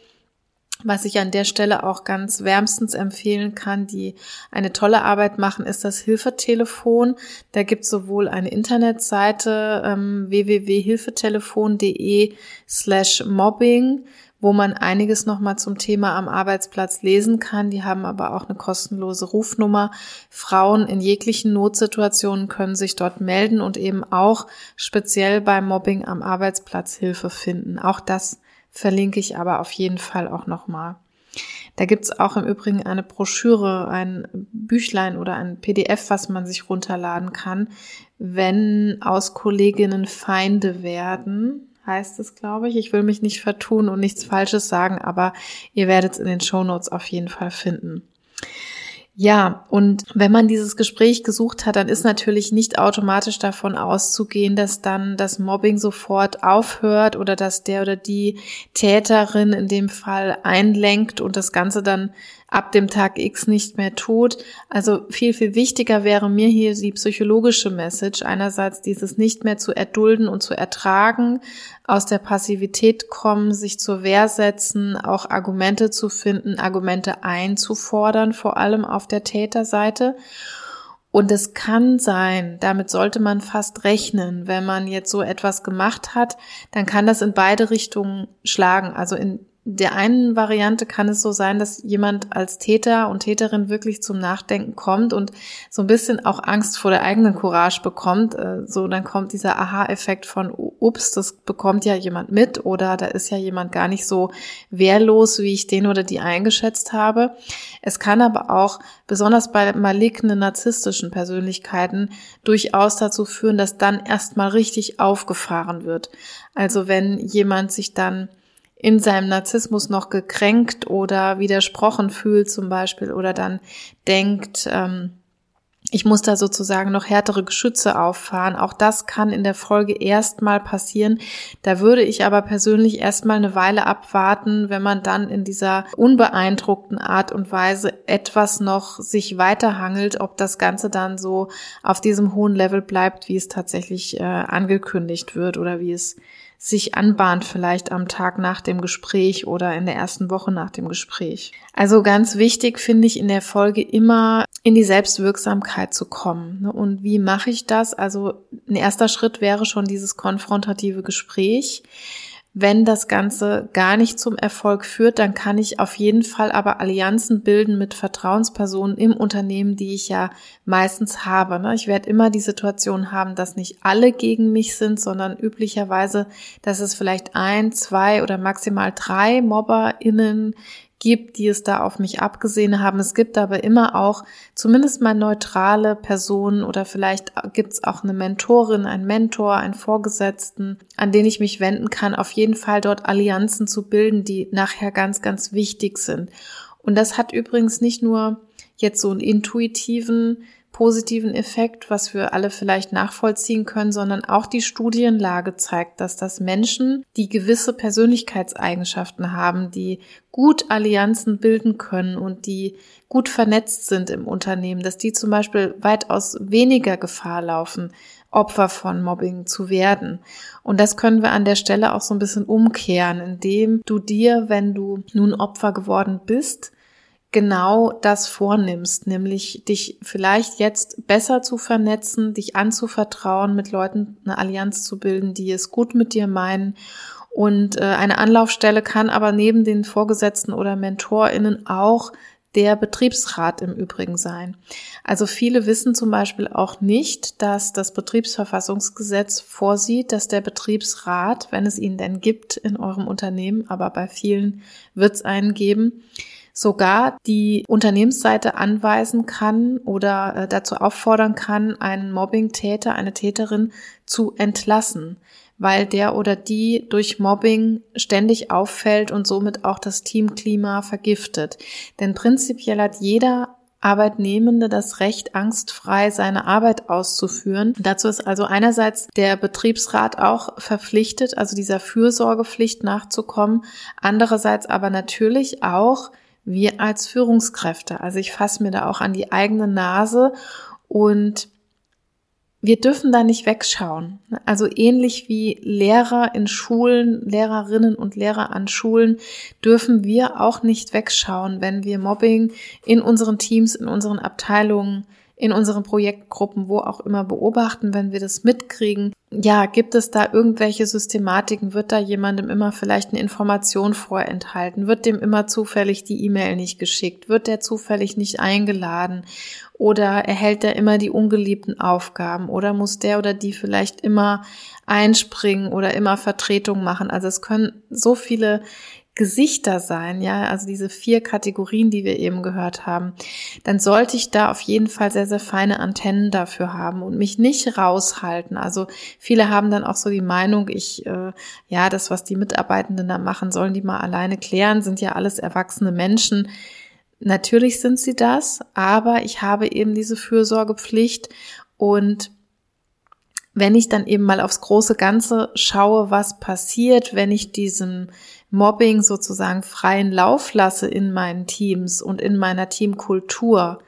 Was ich an der Stelle auch ganz wärmstens empfehlen kann, die eine tolle Arbeit machen, ist das Hilfetelefon. Da gibt es sowohl eine Internetseite ähm, www.hilfetelefon.de slash mobbing, wo man einiges nochmal zum Thema am Arbeitsplatz lesen kann. Die haben aber auch eine kostenlose Rufnummer. Frauen in jeglichen Notsituationen können sich dort melden und eben auch speziell beim Mobbing am Arbeitsplatz Hilfe finden. Auch das verlinke ich aber auf jeden Fall auch nochmal. Da gibt's auch im Übrigen eine Broschüre, ein Büchlein oder ein PDF, was man sich runterladen kann, wenn aus Kolleginnen Feinde werden, heißt es, glaube ich. Ich will mich nicht vertun und nichts Falsches sagen, aber ihr werdet es in den Show Notes auf jeden Fall finden. Ja, und wenn man dieses Gespräch gesucht hat, dann ist natürlich nicht automatisch davon auszugehen, dass dann das Mobbing sofort aufhört oder dass der oder die Täterin in dem Fall einlenkt und das Ganze dann ab dem Tag X nicht mehr tut. Also viel, viel wichtiger wäre mir hier die psychologische Message. Einerseits dieses nicht mehr zu erdulden und zu ertragen, aus der Passivität kommen, sich zur Wehr setzen, auch Argumente zu finden, Argumente einzufordern, vor allem auf der Täterseite. Und es kann sein, damit sollte man fast rechnen, wenn man jetzt so etwas gemacht hat, dann kann das in beide Richtungen schlagen. Also in der einen Variante kann es so sein, dass jemand als Täter und Täterin wirklich zum Nachdenken kommt und so ein bisschen auch Angst vor der eigenen Courage bekommt. Äh, so, dann kommt dieser Aha-Effekt von, ups, das bekommt ja jemand mit oder da ist ja jemand gar nicht so wehrlos, wie ich den oder die eingeschätzt habe. Es kann aber auch, besonders bei malignen narzisstischen Persönlichkeiten, durchaus dazu führen, dass dann erstmal richtig aufgefahren wird. Also wenn jemand sich dann in seinem Narzissmus noch gekränkt oder widersprochen fühlt zum Beispiel oder dann denkt, ähm, ich muss da sozusagen noch härtere Geschütze auffahren. Auch das kann in der Folge erstmal passieren. Da würde ich aber persönlich erstmal eine Weile abwarten, wenn man dann in dieser unbeeindruckten Art und Weise etwas noch sich weiterhangelt, ob das Ganze dann so auf diesem hohen Level bleibt, wie es tatsächlich äh, angekündigt wird oder wie es sich anbahnt, vielleicht am Tag nach dem Gespräch oder in der ersten Woche nach dem Gespräch. Also ganz wichtig finde ich in der Folge immer in die Selbstwirksamkeit zu kommen. Ne? Und wie mache ich das? Also ein erster Schritt wäre schon dieses konfrontative Gespräch. Wenn das Ganze gar nicht zum Erfolg führt, dann kann ich auf jeden Fall aber Allianzen bilden mit Vertrauenspersonen im Unternehmen, die ich ja meistens habe. Ne? Ich werde immer die Situation haben, dass nicht alle gegen mich sind, sondern üblicherweise, dass es vielleicht ein, zwei oder maximal drei MobberInnen gibt, die es da auf mich abgesehen haben. Es gibt aber immer auch zumindest mal neutrale Personen oder vielleicht gibt es auch eine Mentorin, einen Mentor, einen Vorgesetzten, an den ich mich wenden kann, auf jeden Fall dort Allianzen zu bilden, die nachher ganz, ganz wichtig sind. Und das hat übrigens nicht nur jetzt so einen intuitiven positiven Effekt, was wir alle vielleicht nachvollziehen können, sondern auch die Studienlage zeigt, dass das Menschen, die gewisse Persönlichkeitseigenschaften haben, die gut Allianzen bilden können und die gut vernetzt sind im Unternehmen, dass die zum Beispiel weitaus weniger Gefahr laufen, Opfer von Mobbing zu werden. Und das können wir an der Stelle auch so ein bisschen umkehren, indem du dir, wenn du nun Opfer geworden bist, genau das vornimmst, nämlich dich vielleicht jetzt besser zu vernetzen, dich anzuvertrauen, mit Leuten eine Allianz zu bilden, die es gut mit dir meinen. Und äh, eine Anlaufstelle kann aber neben den Vorgesetzten oder MentorInnen auch der Betriebsrat im Übrigen sein. Also viele wissen zum Beispiel auch nicht, dass das Betriebsverfassungsgesetz vorsieht, dass der Betriebsrat, wenn es ihn denn gibt in eurem Unternehmen, aber bei vielen wird es einen geben, sogar die Unternehmensseite anweisen kann oder äh, dazu auffordern kann, einen Mobbing-Täter, eine Täterin zu entlassen, weil der oder die durch Mobbing ständig auffällt und somit auch das Teamklima vergiftet. Denn prinzipiell hat jeder Arbeitnehmende das Recht, angstfrei seine Arbeit auszuführen. Dazu ist also einerseits der Betriebsrat auch verpflichtet, also dieser Fürsorgepflicht nachzukommen. Andererseits aber natürlich auch wir als Führungskräfte. Also ich fasse mir da auch an die eigene Nase und wir dürfen da nicht wegschauen. Also ähnlich wie Lehrer in Schulen, Lehrerinnen und Lehrer an Schulen, dürfen wir auch nicht wegschauen, wenn wir Mobbing in unseren Teams, in unseren Abteilungen, in unseren Projektgruppen, wo auch immer beobachten, wenn wir das mitkriegen. Ja, gibt es da irgendwelche Systematiken? Wird da jemandem immer vielleicht eine Information vorenthalten? Wird dem immer zufällig die E-Mail nicht geschickt? Wird der zufällig nicht eingeladen? Oder erhält er immer die ungeliebten Aufgaben? Oder muss der oder die vielleicht immer einspringen oder immer Vertretung machen? Also es können so viele Gesichter sein, ja, also diese vier Kategorien, die wir eben gehört haben, dann sollte ich da auf jeden Fall sehr, sehr feine Antennen dafür haben und mich nicht raushalten. Also viele haben dann auch so die Meinung, ich, äh, ja, das, was die Mitarbeitenden da machen, sollen die mal alleine klären, sind ja alles erwachsene Menschen. Natürlich sind sie das, aber ich habe eben diese Fürsorgepflicht und wenn ich dann eben mal aufs große Ganze schaue, was passiert, wenn ich diesem Mobbing sozusagen freien Lauf lasse in meinen Teams und in meiner Teamkultur,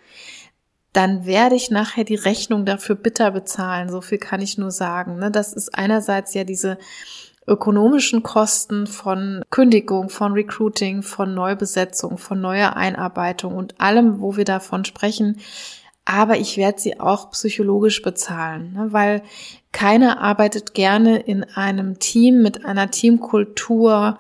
dann werde ich nachher die Rechnung dafür bitter bezahlen. So viel kann ich nur sagen. Ne? Das ist einerseits ja diese ökonomischen Kosten von Kündigung, von Recruiting, von Neubesetzung, von neuer Einarbeitung und allem, wo wir davon sprechen. Aber ich werde sie auch psychologisch bezahlen, ne? weil keiner arbeitet gerne in einem Team mit einer Teamkultur,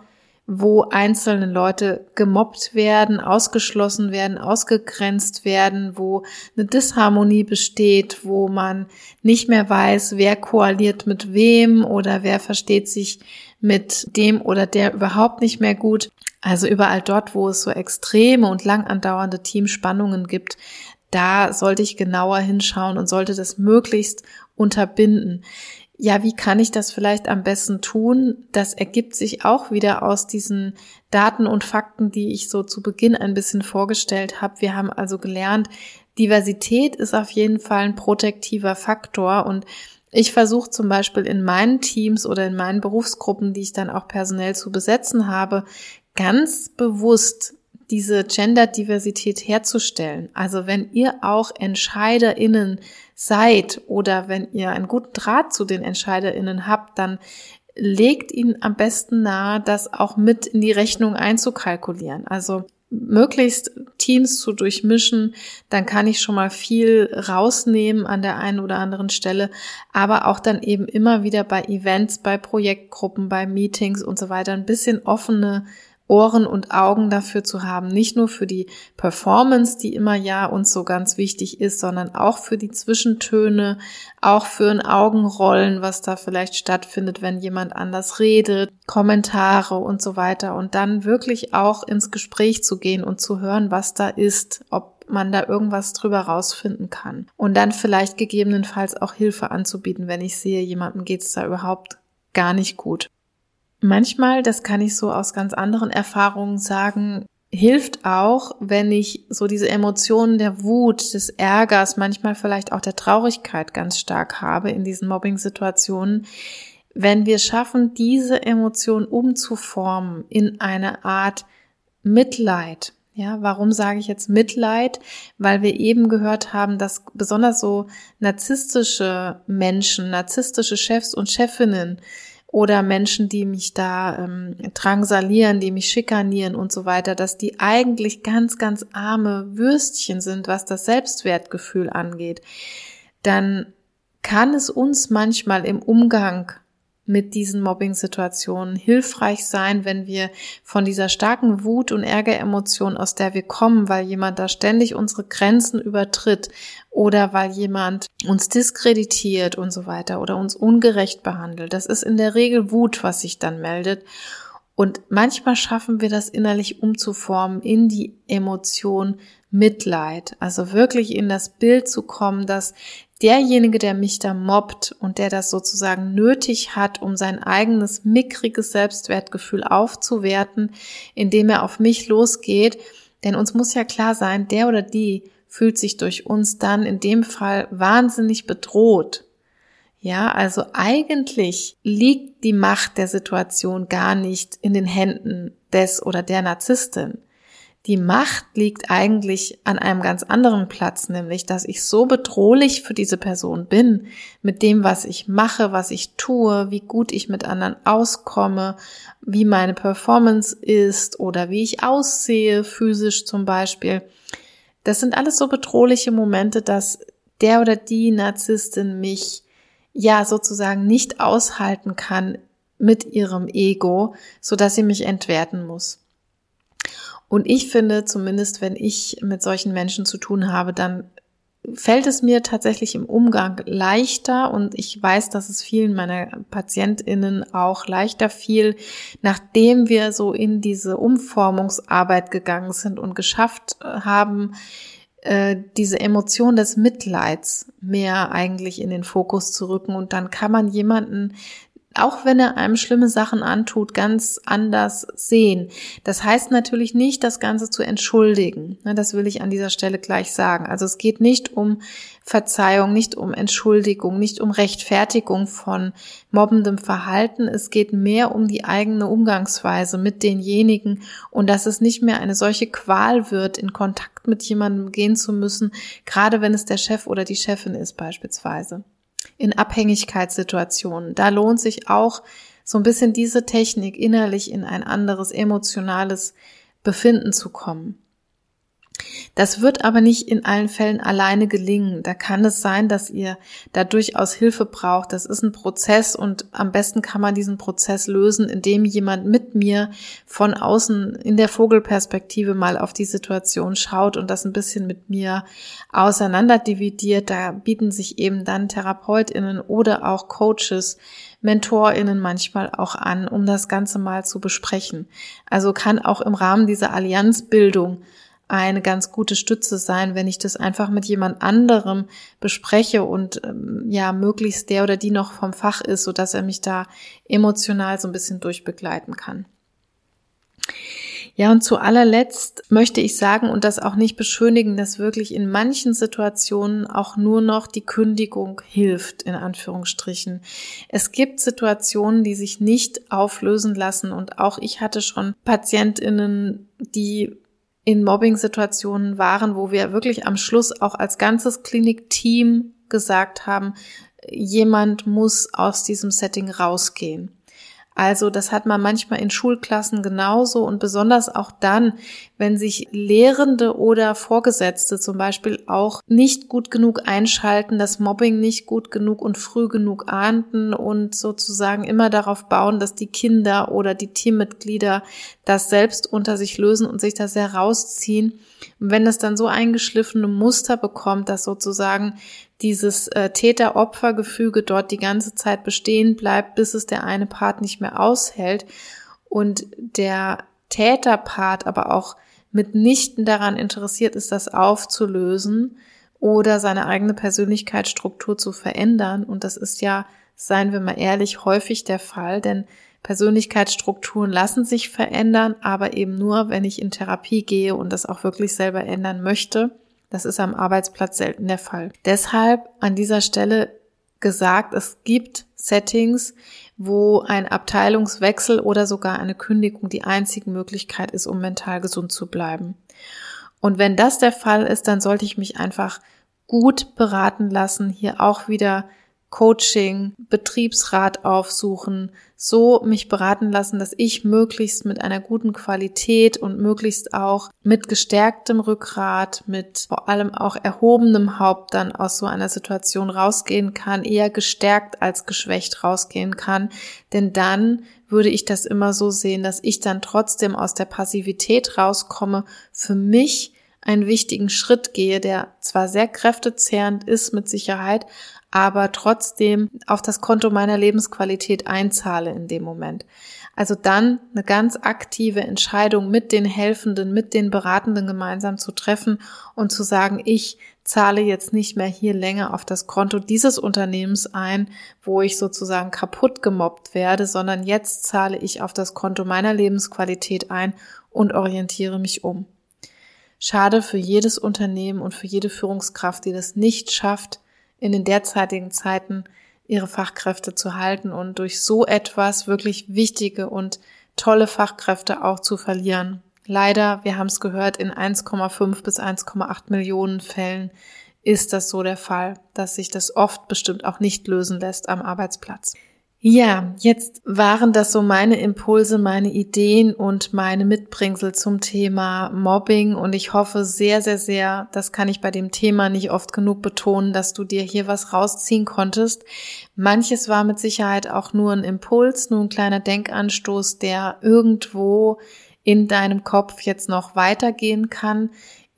wo einzelne Leute gemobbt werden, ausgeschlossen werden, ausgegrenzt werden, wo eine Disharmonie besteht, wo man nicht mehr weiß, wer koaliert mit wem oder wer versteht sich mit dem oder der überhaupt nicht mehr gut. Also überall dort, wo es so extreme und lang andauernde Teamspannungen gibt, da sollte ich genauer hinschauen und sollte das möglichst unterbinden ja, wie kann ich das vielleicht am besten tun? Das ergibt sich auch wieder aus diesen Daten und Fakten, die ich so zu Beginn ein bisschen vorgestellt habe. Wir haben also gelernt, Diversität ist auf jeden Fall ein protektiver Faktor und ich versuche zum Beispiel in meinen Teams oder in meinen Berufsgruppen, die ich dann auch personell zu besetzen habe, ganz bewusst diese Gender-Diversität herzustellen. Also wenn ihr auch EntscheiderInnen seid oder wenn ihr einen guten Draht zu den EntscheiderInnen habt, dann legt ihnen am besten nahe, das auch mit in die Rechnung einzukalkulieren. Also möglichst Teams zu durchmischen, dann kann ich schon mal viel rausnehmen an der einen oder anderen Stelle, aber auch dann eben immer wieder bei Events, bei Projektgruppen, bei Meetings und so weiter ein bisschen offene Ohren und Augen dafür zu haben, nicht nur für die Performance, die immer ja uns so ganz wichtig ist, sondern auch für die Zwischentöne, auch für ein Augenrollen, was da vielleicht stattfindet, wenn jemand anders redet, Kommentare und so weiter und dann wirklich auch ins Gespräch zu gehen und zu hören, was da ist, ob man da irgendwas drüber rausfinden kann. Und dann vielleicht gegebenenfalls auch Hilfe anzubieten, wenn ich sehe, jemandem geht es da überhaupt gar nicht gut. Manchmal, das kann ich so aus ganz anderen Erfahrungen sagen, hilft auch, wenn ich so diese Emotionen der Wut, des Ärgers, manchmal vielleicht auch der Traurigkeit ganz stark habe in diesen Mobbing-Situationen, wenn wir schaffen, diese Emotion umzuformen in eine Art Mitleid. Ja, warum sage ich jetzt Mitleid? Weil wir eben gehört haben, dass besonders so narzisstische Menschen, narzisstische Chefs und Chefinnen oder Menschen, die mich da ähm, drangsalieren, die mich schikanieren und so weiter, dass die eigentlich ganz, ganz arme Würstchen sind, was das Selbstwertgefühl angeht, dann kann es uns manchmal im Umgang mit diesen Mobbing-Situationen hilfreich sein, wenn wir von dieser starken Wut und Ärgeremotion, aus der wir kommen, weil jemand da ständig unsere Grenzen übertritt oder weil jemand uns diskreditiert und so weiter oder uns ungerecht behandelt. Das ist in der Regel Wut, was sich dann meldet. Und manchmal schaffen wir das innerlich umzuformen in die Emotion Mitleid. Also wirklich in das Bild zu kommen, dass derjenige, der mich da mobbt und der das sozusagen nötig hat, um sein eigenes mickriges Selbstwertgefühl aufzuwerten, indem er auf mich losgeht, denn uns muss ja klar sein, der oder die fühlt sich durch uns dann in dem Fall wahnsinnig bedroht. Ja, also eigentlich liegt die Macht der Situation gar nicht in den Händen des oder der Narzisstin. Die Macht liegt eigentlich an einem ganz anderen Platz, nämlich, dass ich so bedrohlich für diese Person bin, mit dem, was ich mache, was ich tue, wie gut ich mit anderen auskomme, wie meine Performance ist oder wie ich aussehe, physisch zum Beispiel. Das sind alles so bedrohliche Momente, dass der oder die Narzisstin mich ja sozusagen nicht aushalten kann mit ihrem Ego, so dass sie mich entwerten muss. Und ich finde, zumindest wenn ich mit solchen Menschen zu tun habe, dann fällt es mir tatsächlich im Umgang leichter und ich weiß, dass es vielen meiner Patientinnen auch leichter fiel, nachdem wir so in diese Umformungsarbeit gegangen sind und geschafft haben, äh, diese Emotion des Mitleids mehr eigentlich in den Fokus zu rücken. Und dann kann man jemanden auch wenn er einem schlimme Sachen antut, ganz anders sehen. Das heißt natürlich nicht, das Ganze zu entschuldigen. Ne, das will ich an dieser Stelle gleich sagen. Also es geht nicht um Verzeihung, nicht um Entschuldigung, nicht um Rechtfertigung von mobbendem Verhalten. Es geht mehr um die eigene Umgangsweise mit denjenigen und dass es nicht mehr eine solche Qual wird, in Kontakt mit jemandem gehen zu müssen, gerade wenn es der Chef oder die Chefin ist beispielsweise in Abhängigkeitssituationen. Da lohnt sich auch so ein bisschen diese Technik innerlich in ein anderes emotionales Befinden zu kommen. Das wird aber nicht in allen Fällen alleine gelingen. Da kann es sein, dass ihr da durchaus Hilfe braucht. Das ist ein Prozess und am besten kann man diesen Prozess lösen, indem jemand mit mir von außen in der Vogelperspektive mal auf die Situation schaut und das ein bisschen mit mir auseinander dividiert. Da bieten sich eben dann Therapeutinnen oder auch Coaches MentorInnen manchmal auch an, um das Ganze mal zu besprechen. Also kann auch im Rahmen dieser Allianzbildung eine ganz gute Stütze sein, wenn ich das einfach mit jemand anderem bespreche und ähm, ja, möglichst der oder die noch vom Fach ist, so dass er mich da emotional so ein bisschen durchbegleiten kann. Ja, und zu allerletzt möchte ich sagen und das auch nicht beschönigen, dass wirklich in manchen Situationen auch nur noch die Kündigung hilft, in Anführungsstrichen. Es gibt Situationen, die sich nicht auflösen lassen und auch ich hatte schon Patientinnen, die in Mobbing-Situationen waren, wo wir wirklich am Schluss auch als ganzes Klinikteam gesagt haben, jemand muss aus diesem Setting rausgehen. Also das hat man manchmal in Schulklassen genauso und besonders auch dann, wenn sich Lehrende oder Vorgesetzte zum Beispiel auch nicht gut genug einschalten, das Mobbing nicht gut genug und früh genug ahnten und sozusagen immer darauf bauen, dass die Kinder oder die Teammitglieder das selbst unter sich lösen und sich das herausziehen. Und wenn das dann so eingeschliffene Muster bekommt, dass sozusagen dieses äh, Täter-Opfer-Gefüge dort die ganze Zeit bestehen bleibt, bis es der eine Part nicht mehr aushält und der Täterpart aber auch mitnichten daran interessiert ist, das aufzulösen oder seine eigene Persönlichkeitsstruktur zu verändern. Und das ist ja, seien wir mal ehrlich, häufig der Fall, denn Persönlichkeitsstrukturen lassen sich verändern, aber eben nur, wenn ich in Therapie gehe und das auch wirklich selber ändern möchte. Das ist am Arbeitsplatz selten der Fall. Deshalb an dieser Stelle gesagt, es gibt Settings, wo ein Abteilungswechsel oder sogar eine Kündigung die einzige Möglichkeit ist, um mental gesund zu bleiben. Und wenn das der Fall ist, dann sollte ich mich einfach gut beraten lassen, hier auch wieder Coaching, Betriebsrat aufsuchen, so mich beraten lassen, dass ich möglichst mit einer guten Qualität und möglichst auch mit gestärktem Rückgrat, mit vor allem auch erhobenem Haupt dann aus so einer Situation rausgehen kann, eher gestärkt als geschwächt rausgehen kann. Denn dann würde ich das immer so sehen, dass ich dann trotzdem aus der Passivität rauskomme, für mich einen wichtigen Schritt gehe, der zwar sehr kräftezehrend ist mit Sicherheit, aber trotzdem auf das Konto meiner Lebensqualität einzahle in dem Moment. Also dann eine ganz aktive Entscheidung mit den Helfenden, mit den Beratenden gemeinsam zu treffen und zu sagen, ich zahle jetzt nicht mehr hier länger auf das Konto dieses Unternehmens ein, wo ich sozusagen kaputt gemobbt werde, sondern jetzt zahle ich auf das Konto meiner Lebensqualität ein und orientiere mich um. schade für jedes Unternehmen und für jede Führungskraft, die das nicht schafft, in den derzeitigen Zeiten ihre Fachkräfte zu halten und durch so etwas wirklich wichtige und tolle Fachkräfte auch zu verlieren. Leider, wir haben es gehört, in 1,5 bis 1,8 Millionen Fällen ist das so der Fall, dass sich das oft bestimmt auch nicht lösen lässt am Arbeitsplatz. Ja, jetzt waren das so meine Impulse, meine Ideen und meine Mitbringsel zum Thema Mobbing und ich hoffe sehr, sehr, sehr, das kann ich bei dem Thema nicht oft genug betonen, dass du dir hier was rausziehen konntest. Manches war mit Sicherheit auch nur ein Impuls, nur ein kleiner Denkanstoß, der irgendwo in deinem Kopf jetzt noch weitergehen kann.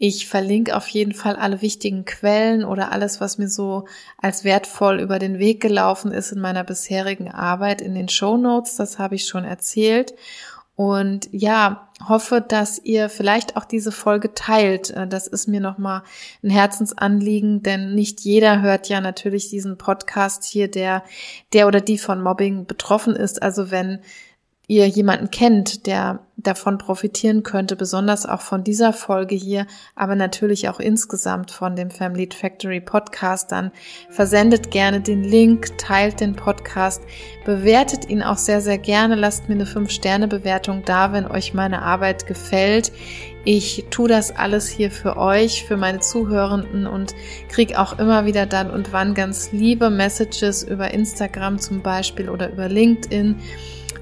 Ich verlinke auf jeden Fall alle wichtigen Quellen oder alles, was mir so als wertvoll über den Weg gelaufen ist in meiner bisherigen Arbeit in den Show Notes. Das habe ich schon erzählt. Und ja, hoffe, dass ihr vielleicht auch diese Folge teilt. Das ist mir nochmal ein Herzensanliegen, denn nicht jeder hört ja natürlich diesen Podcast hier, der, der oder die von Mobbing betroffen ist. Also wenn ihr jemanden kennt, der davon profitieren könnte, besonders auch von dieser Folge hier, aber natürlich auch insgesamt von dem Family Factory Podcast, dann versendet gerne den Link, teilt den Podcast, bewertet ihn auch sehr, sehr gerne, lasst mir eine 5-Sterne-Bewertung da, wenn euch meine Arbeit gefällt. Ich tue das alles hier für euch, für meine Zuhörenden und kriege auch immer wieder dann und wann ganz liebe Messages über Instagram zum Beispiel oder über LinkedIn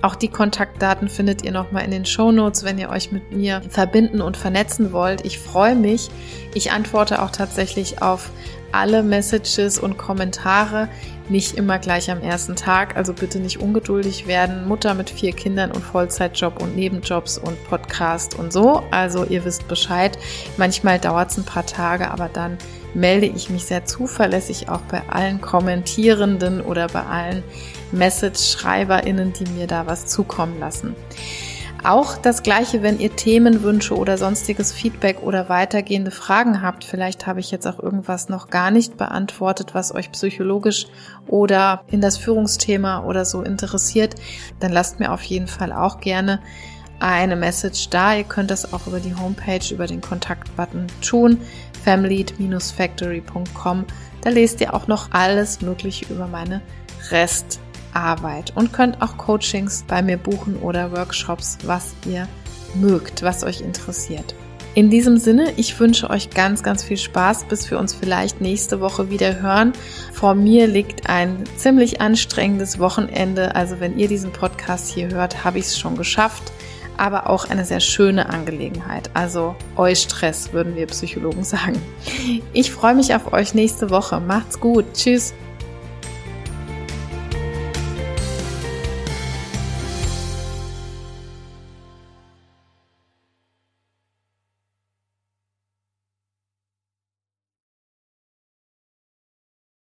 auch die Kontaktdaten findet ihr nochmal in den Show Notes, wenn ihr euch mit mir verbinden und vernetzen wollt. Ich freue mich. Ich antworte auch tatsächlich auf alle Messages und Kommentare. Nicht immer gleich am ersten Tag, also bitte nicht ungeduldig werden. Mutter mit vier Kindern und Vollzeitjob und Nebenjobs und Podcast und so. Also ihr wisst Bescheid. Manchmal dauert es ein paar Tage, aber dann melde ich mich sehr zuverlässig auch bei allen Kommentierenden oder bei allen Message-SchreiberInnen, die mir da was zukommen lassen. Auch das gleiche, wenn ihr Themenwünsche oder sonstiges Feedback oder weitergehende Fragen habt. Vielleicht habe ich jetzt auch irgendwas noch gar nicht beantwortet, was euch psychologisch oder in das Führungsthema oder so interessiert. Dann lasst mir auf jeden Fall auch gerne eine Message da. Ihr könnt das auch über die Homepage, über den Kontaktbutton tun, family-factory.com. Da lest ihr auch noch alles Mögliche über meine Rest Arbeit und könnt auch Coachings bei mir buchen oder Workshops, was ihr mögt, was euch interessiert. In diesem Sinne, ich wünsche euch ganz, ganz viel Spaß, bis wir uns vielleicht nächste Woche wieder hören. Vor mir liegt ein ziemlich anstrengendes Wochenende. Also wenn ihr diesen Podcast hier hört, habe ich es schon geschafft. Aber auch eine sehr schöne Angelegenheit. Also euch Stress, würden wir Psychologen sagen. Ich freue mich auf euch nächste Woche. Macht's gut. Tschüss.